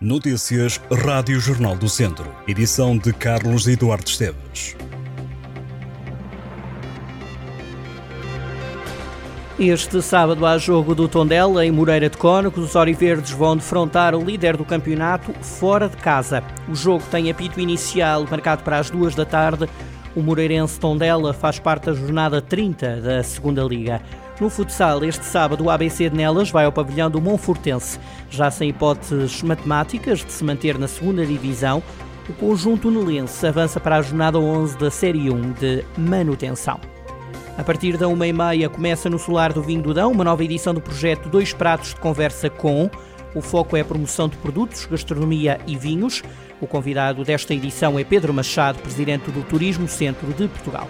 Notícias Rádio Jornal do Centro. Edição de Carlos Eduardo Esteves. Este sábado há jogo do Tondela em Moreira de Cónicos. Os Oriverdes vão defrontar o líder do campeonato fora de casa. O jogo tem apito inicial marcado para as duas da tarde. O Moreirense Tondela faz parte da jornada 30 da Segunda Liga. No futsal, este sábado, o ABC de Nelas vai ao pavilhão do Monfortense. Já sem hipóteses matemáticas de se manter na segunda divisão, o conjunto nelense avança para a jornada 11 da Série 1 de manutenção. A partir da uma e meia começa no Solar do Vinho do Dão uma nova edição do projeto Dois Pratos de Conversa com. O foco é a promoção de produtos, gastronomia e vinhos. O convidado desta edição é Pedro Machado, presidente do Turismo Centro de Portugal.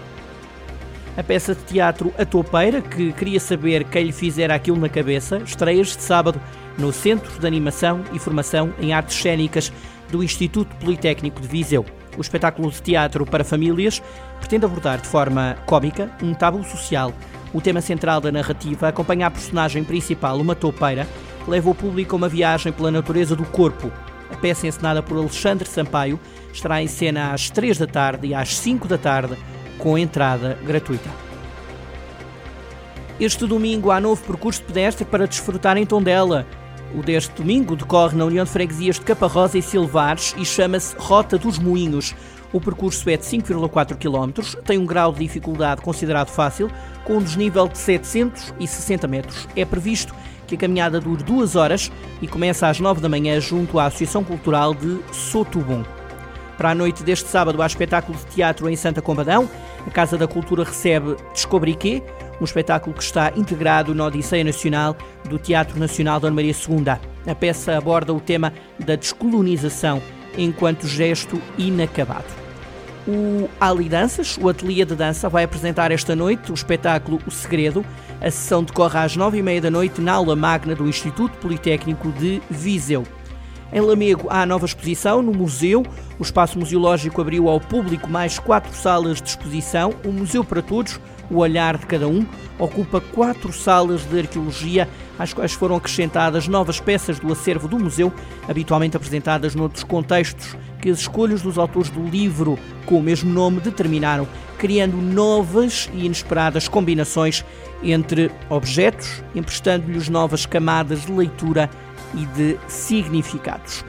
A peça de teatro A Topeira, que queria saber quem lhe fizera aquilo na cabeça, estreia este sábado no Centro de Animação e Formação em Artes Cênicas do Instituto Politécnico de Viseu. O espetáculo de teatro para famílias pretende abordar de forma cómica um tabu social. O tema central da narrativa acompanha a personagem principal, uma toupeira, leva o público a uma viagem pela natureza do corpo. A peça encenada por Alexandre Sampaio estará em cena às 3 da tarde e às 5 da tarde com entrada gratuita. Este domingo há novo percurso pedestre para desfrutar em Tondela. O deste domingo decorre na União de Freguesias de Caparrosa e Silvares e chama-se Rota dos Moinhos. O percurso é de 5,4 km, tem um grau de dificuldade considerado fácil, com um desnível de 760 metros. É previsto que a caminhada dure duas horas e começa às 9 da manhã junto à Associação Cultural de Sotubum. Para a noite deste sábado há espetáculo de teatro em Santa Combadão. A Casa da Cultura recebe Descobriquê, um espetáculo que está integrado na Odisseia Nacional do Teatro Nacional Dona Maria II. A peça aborda o tema da descolonização enquanto gesto inacabado. O Ali Danças, o ateliê de dança, vai apresentar esta noite o espetáculo O Segredo. A sessão decorre às nove e meia da noite na aula magna do Instituto Politécnico de Viseu. Em Lamego há nova exposição no museu. O espaço museológico abriu ao público mais quatro salas de exposição. O Museu para Todos, o olhar de cada um, ocupa quatro salas de arqueologia, às quais foram acrescentadas novas peças do acervo do museu, habitualmente apresentadas noutros contextos, que as escolhas dos autores do livro com o mesmo nome determinaram, criando novas e inesperadas combinações entre objetos, emprestando-lhes novas camadas de leitura e de significados.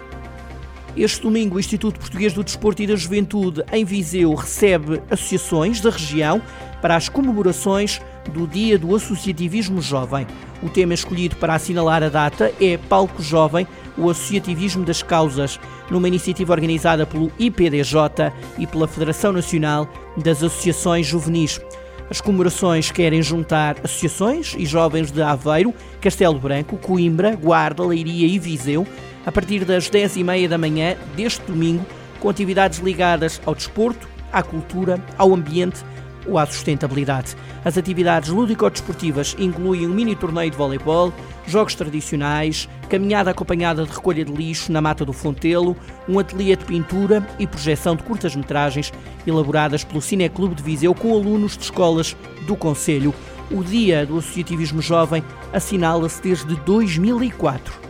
Este domingo, o Instituto Português do Desporto e da Juventude, em Viseu, recebe associações da região para as comemorações do Dia do Associativismo Jovem. O tema escolhido para assinalar a data é Palco Jovem, o Associativismo das Causas, numa iniciativa organizada pelo IPDJ e pela Federação Nacional das Associações Juvenis. As comemorações querem juntar associações e jovens de Aveiro, Castelo Branco, Coimbra, Guarda, Leiria e Viseu, a partir das 10h30 da manhã deste domingo, com atividades ligadas ao desporto, à cultura, ao ambiente ou à sustentabilidade. As atividades lúdico-desportivas incluem um mini torneio de voleibol, jogos tradicionais, caminhada acompanhada de recolha de lixo na Mata do Fontelo, um ateliê de pintura e projeção de curtas-metragens elaboradas pelo Cineclube de Viseu com alunos de escolas do Conselho. O Dia do Associativismo Jovem assinala-se desde 2004.